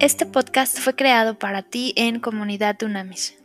Este podcast fue creado para ti en Comunidad Dunamis.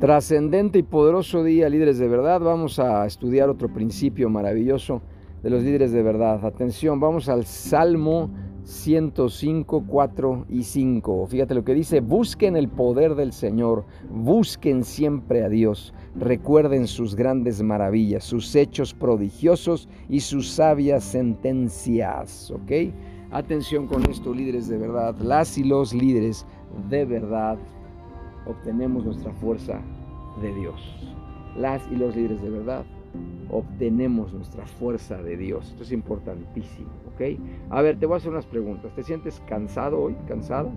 Trascendente y poderoso día, líderes de verdad. Vamos a estudiar otro principio maravilloso de los líderes de verdad. Atención, vamos al Salmo 105, 4 y 5. Fíjate lo que dice, busquen el poder del Señor, busquen siempre a Dios, recuerden sus grandes maravillas, sus hechos prodigiosos y sus sabias sentencias. ¿Ok? Atención con esto, líderes de verdad. Las y los líderes de verdad obtenemos nuestra fuerza de Dios. Las y los líderes de verdad obtenemos nuestra fuerza de Dios. Esto es importantísimo, ¿ok? A ver, te voy a hacer unas preguntas. ¿Te sientes cansado hoy? ¿Cansada?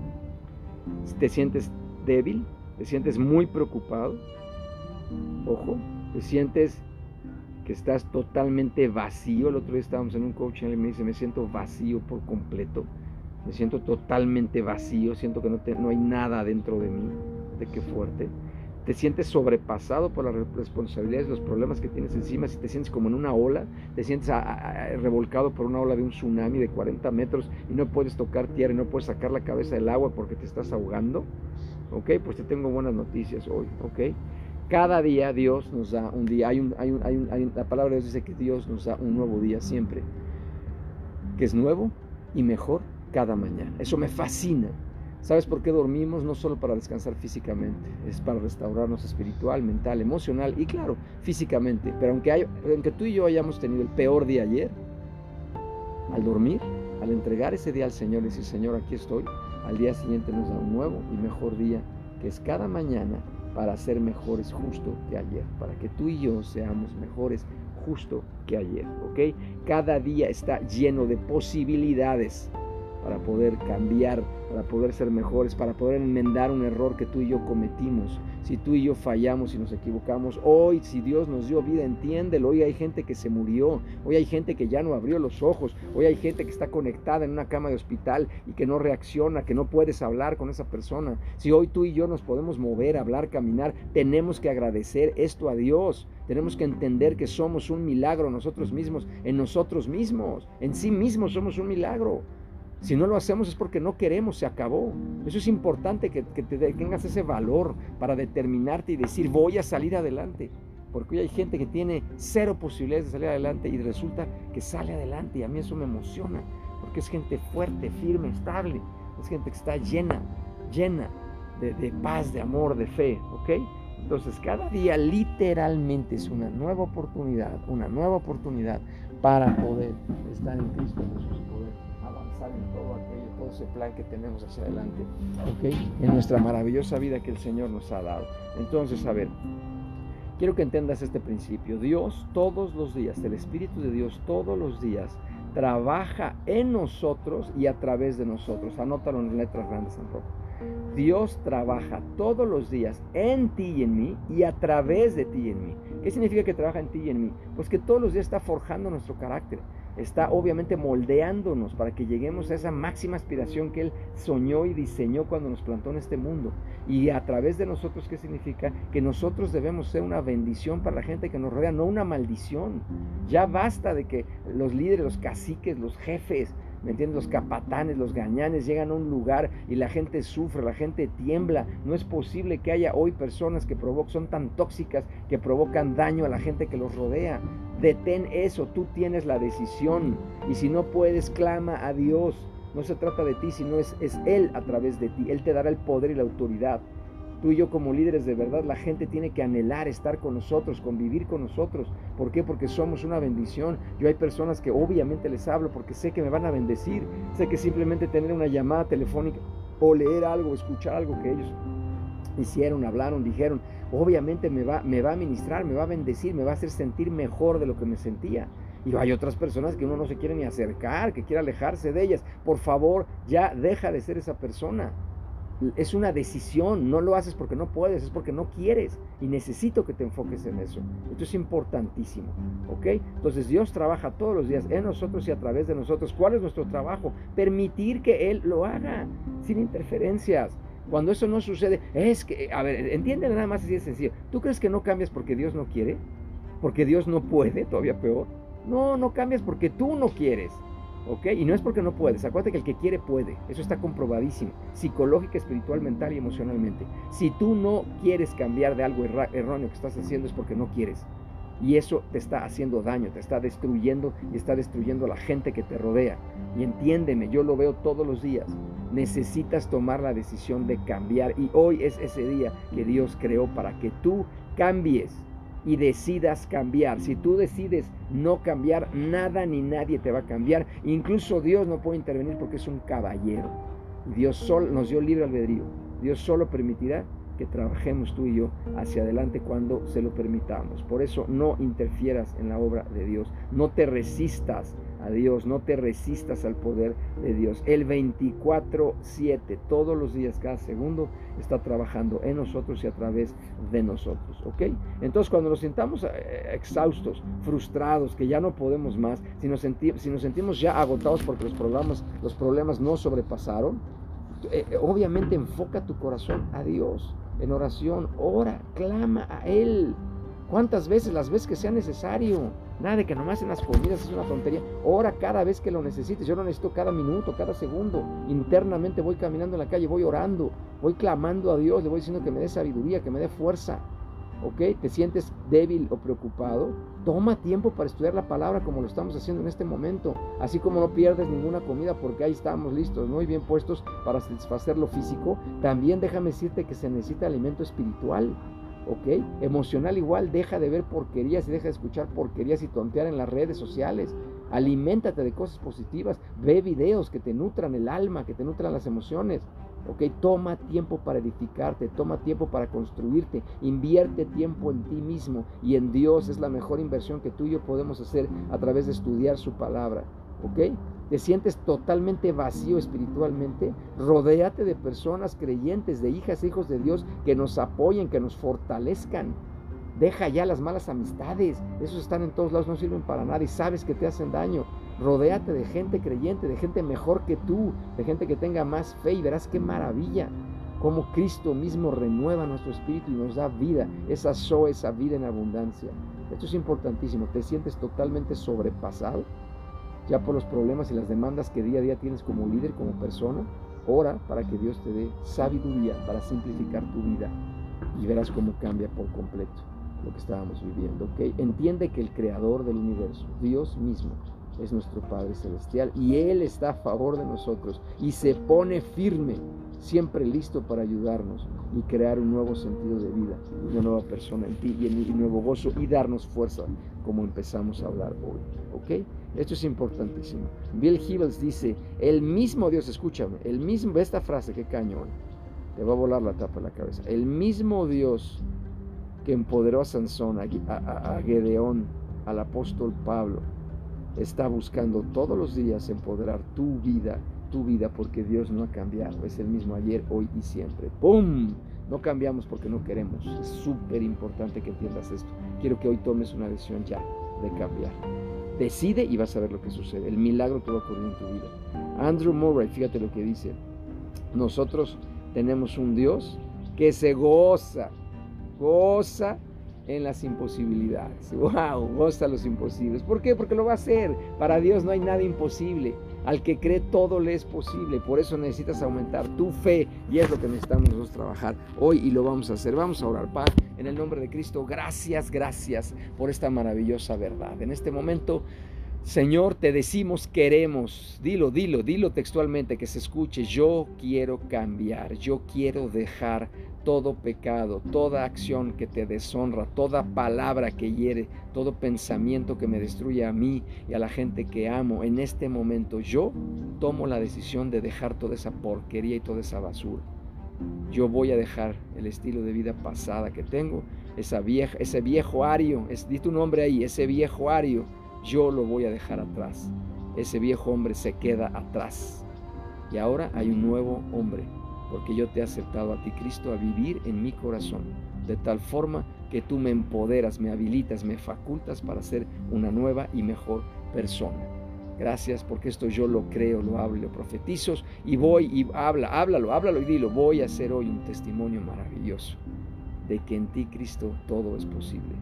¿Te sientes débil? ¿Te sientes muy preocupado? Ojo, ¿te sientes que estás totalmente vacío? El otro día estábamos en un coaching y me dice, me siento vacío por completo. Me siento totalmente vacío, siento que no, no hay nada dentro de mí. De qué fuerte te sientes sobrepasado por las responsabilidades, los problemas que tienes encima, si te sientes como en una ola, te sientes revolcado por una ola de un tsunami de 40 metros y no puedes tocar tierra y no puedes sacar la cabeza del agua porque te estás ahogando, ok, pues te tengo buenas noticias hoy, ok. Cada día Dios nos da un día, hay un, la palabra de Dios dice que Dios nos da un nuevo día siempre, que es nuevo y mejor cada mañana. Eso me fascina. ¿Sabes por qué dormimos? No solo para descansar físicamente, es para restaurarnos espiritual, mental, emocional y claro, físicamente. Pero aunque, hay, aunque tú y yo hayamos tenido el peor día ayer, al dormir, al entregar ese día al Señor y decir, Señor, aquí estoy, al día siguiente nos da un nuevo y mejor día, que es cada mañana para ser mejores justo que ayer, para que tú y yo seamos mejores justo que ayer, ¿ok? Cada día está lleno de posibilidades para poder cambiar, para poder ser mejores, para poder enmendar un error que tú y yo cometimos. Si tú y yo fallamos y nos equivocamos, hoy si Dios nos dio vida, entiéndelo. Hoy hay gente que se murió, hoy hay gente que ya no abrió los ojos, hoy hay gente que está conectada en una cama de hospital y que no reacciona, que no puedes hablar con esa persona. Si hoy tú y yo nos podemos mover, hablar, caminar, tenemos que agradecer esto a Dios. Tenemos que entender que somos un milagro nosotros mismos, en nosotros mismos, en sí mismos somos un milagro. Si no lo hacemos es porque no queremos, se acabó. Eso es importante que, tengas ese valor para determinarte y decir voy a salir adelante. Porque hoy hay gente que tiene cero posibilidades de salir adelante y resulta que sale adelante y a mí eso me emociona. Porque es gente fuerte, firme, estable. Es gente que está llena, llena de, paz, de amor, de fe. ¿Ok? Entonces cada día literalmente es una nueva oportunidad, una nueva oportunidad para poder estar en Cristo Jesús en todo aquello, todo ese plan que tenemos hacia adelante, En nuestra maravillosa vida que el Señor nos ha dado. Entonces, a ver, quiero que entendas este principio. Dios todos los días, el Espíritu de Dios todos los días, trabaja en nosotros y a través de nosotros. Anótalo en letras grandes en rojo. Dios trabaja todos los días en ti y en mí y a través de ti y en mí. ¿Qué significa que trabaja en ti y en mí? Pues que todos los días está forjando nuestro carácter está obviamente moldeándonos para que lleguemos a esa máxima aspiración que Él soñó y diseñó cuando nos plantó en este mundo. Y a través de nosotros, ¿qué significa? Que nosotros debemos ser una bendición para la gente que nos rodea, no una maldición. Ya basta de que los líderes, los caciques, los jefes, ¿me entiendes? Los capatanes, los gañanes llegan a un lugar y la gente sufre, la gente tiembla. No es posible que haya hoy personas que son tan tóxicas que provocan daño a la gente que los rodea. Detén eso, tú tienes la decisión. Y si no puedes, clama a Dios. No se trata de ti, sino es, es Él a través de ti. Él te dará el poder y la autoridad. Tú y yo como líderes de verdad, la gente tiene que anhelar estar con nosotros, convivir con nosotros. ¿Por qué? Porque somos una bendición. Yo hay personas que obviamente les hablo porque sé que me van a bendecir. Sé que simplemente tener una llamada telefónica o leer algo, escuchar algo que ellos hicieron, hablaron, dijeron, obviamente me va, me va a ministrar, me va a bendecir, me va a hacer sentir mejor de lo que me sentía. Y hay otras personas que uno no se quiere ni acercar, que quiere alejarse de ellas. Por favor, ya deja de ser esa persona es una decisión, no lo haces porque no puedes, es porque no quieres y necesito que te enfoques en eso. Esto es importantísimo, ¿ok? Entonces Dios trabaja todos los días en nosotros y a través de nosotros. ¿Cuál es nuestro trabajo? Permitir que Él lo haga sin interferencias. Cuando eso no sucede, es que, a ver, entiende nada más así de sencillo. ¿Tú crees que no cambias porque Dios no quiere? porque Dios no puede, todavía peor. No, no cambias porque tú no quieres. ¿Ok? Y no es porque no puedes. Acuérdate que el que quiere puede. Eso está comprobadísimo. Psicológica, espiritual, mental y emocionalmente. Si tú no quieres cambiar de algo erróneo que estás haciendo es porque no quieres. Y eso te está haciendo daño, te está destruyendo y está destruyendo a la gente que te rodea. Y entiéndeme, yo lo veo todos los días. Necesitas tomar la decisión de cambiar. Y hoy es ese día que Dios creó para que tú cambies y decidas cambiar. Si tú decides no cambiar, nada ni nadie te va a cambiar. Incluso Dios no puede intervenir porque es un caballero. Dios solo nos dio libre albedrío. Dios solo permitirá que trabajemos tú y yo hacia adelante cuando se lo permitamos. Por eso no interfieras en la obra de Dios. No te resistas a Dios, no te resistas al poder de Dios. El 24/7, todos los días, cada segundo, está trabajando en nosotros y a través de nosotros. ¿Ok? Entonces cuando nos sintamos eh, exhaustos, frustrados, que ya no podemos más, si nos, si nos sentimos ya agotados porque los problemas, los problemas no sobrepasaron, eh, eh, obviamente enfoca tu corazón a Dios en oración, ora, clama a Él. ¿Cuántas veces? Las veces que sea necesario. Nada de que nomás en las comidas es una tontería. Ora cada vez que lo necesites. Yo lo necesito cada minuto, cada segundo. Internamente voy caminando en la calle, voy orando, voy clamando a Dios, le voy diciendo que me dé sabiduría, que me dé fuerza. ¿Ok? ¿Te sientes débil o preocupado? Toma tiempo para estudiar la palabra como lo estamos haciendo en este momento. Así como no pierdes ninguna comida porque ahí estamos listos, muy bien puestos para satisfacer lo físico. También déjame decirte que se necesita alimento espiritual. ¿Ok? Emocional igual, deja de ver porquerías y deja de escuchar porquerías y tontear en las redes sociales. Aliméntate de cosas positivas, ve videos que te nutran el alma, que te nutran las emociones. ¿ok? Toma tiempo para edificarte, toma tiempo para construirte, invierte tiempo en ti mismo y en Dios es la mejor inversión que tú y yo podemos hacer a través de estudiar su palabra, ¿ok? Te sientes totalmente vacío espiritualmente, rodéate de personas creyentes, de hijas e hijos de Dios que nos apoyen, que nos fortalezcan. Deja ya las malas amistades, esos están en todos lados, no sirven para nada y sabes que te hacen daño. Rodéate de gente creyente, de gente mejor que tú, de gente que tenga más fe y verás qué maravilla. Como Cristo mismo renueva nuestro espíritu y nos da vida, esa so, esa vida en abundancia. Esto es importantísimo. ¿Te sientes totalmente sobrepasado? Ya por los problemas y las demandas que día a día tienes como líder, como persona, ora para que Dios te dé sabiduría para simplificar tu vida y verás cómo cambia por completo lo que estábamos viviendo. ¿okay? Entiende que el creador del universo, Dios mismo, es nuestro Padre Celestial y Él está a favor de nosotros y se pone firme, siempre listo para ayudarnos y crear un nuevo sentido de vida, una nueva persona en ti y un nuevo gozo y darnos fuerza como empezamos a hablar hoy. ¿Ok? Esto es importantísimo. Bill Hibbles dice, el mismo Dios, escúchame, el mismo, esta frase, qué cañón, te va a volar la tapa de la cabeza, el mismo Dios que empoderó a Sansón, a, a, a Gedeón, al apóstol Pablo, está buscando todos los días empoderar tu vida, tu vida, porque Dios no ha cambiado, es el mismo ayer, hoy y siempre. ¡Pum! No cambiamos porque no queremos. Es súper importante que entiendas esto. Quiero que hoy tomes una decisión ya de cambiar. Decide y vas a ver lo que sucede. El milagro te va a ocurrir en tu vida. Andrew Murray, fíjate lo que dice. Nosotros tenemos un Dios que se goza, goza en las imposibilidades. ¡Wow! Goza los imposibles. ¿Por qué? Porque lo va a hacer. Para Dios no hay nada imposible. Al que cree todo le es posible. Por eso necesitas aumentar tu fe y es lo que necesitamos nosotros trabajar hoy y lo vamos a hacer. Vamos a orar, Padre, en el nombre de Cristo. Gracias, gracias por esta maravillosa verdad. En este momento Señor, te decimos queremos, dilo, dilo, dilo textualmente que se escuche, yo quiero cambiar, yo quiero dejar todo pecado, toda acción que te deshonra, toda palabra que hiere, todo pensamiento que me destruye a mí y a la gente que amo. En este momento yo tomo la decisión de dejar toda esa porquería y toda esa basura. Yo voy a dejar el estilo de vida pasada que tengo, esa vieja, ese viejo ario, es, di tu nombre ahí, ese viejo ario yo lo voy a dejar atrás. Ese viejo hombre se queda atrás. Y ahora hay un nuevo hombre, porque yo te he aceptado a ti, Cristo, a vivir en mi corazón, de tal forma que tú me empoderas, me habilitas, me facultas para ser una nueva y mejor persona. Gracias porque esto yo lo creo, lo hablo, lo profetizo y voy y habla, háblalo, háblalo y dilo, voy a hacer hoy un testimonio maravilloso de que en ti, Cristo, todo es posible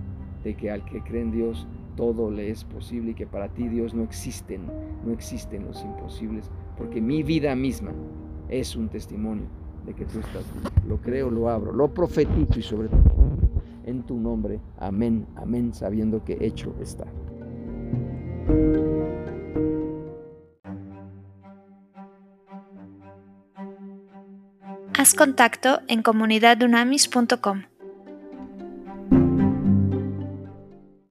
de que al que cree en Dios todo le es posible y que para ti Dios no existen, no existen los imposibles, porque mi vida misma es un testimonio de que tú estás. Lo creo, lo abro, lo profetizo y sobre todo en tu nombre. Amén, amén, sabiendo que hecho está. Contacto en comunidadunamis.com.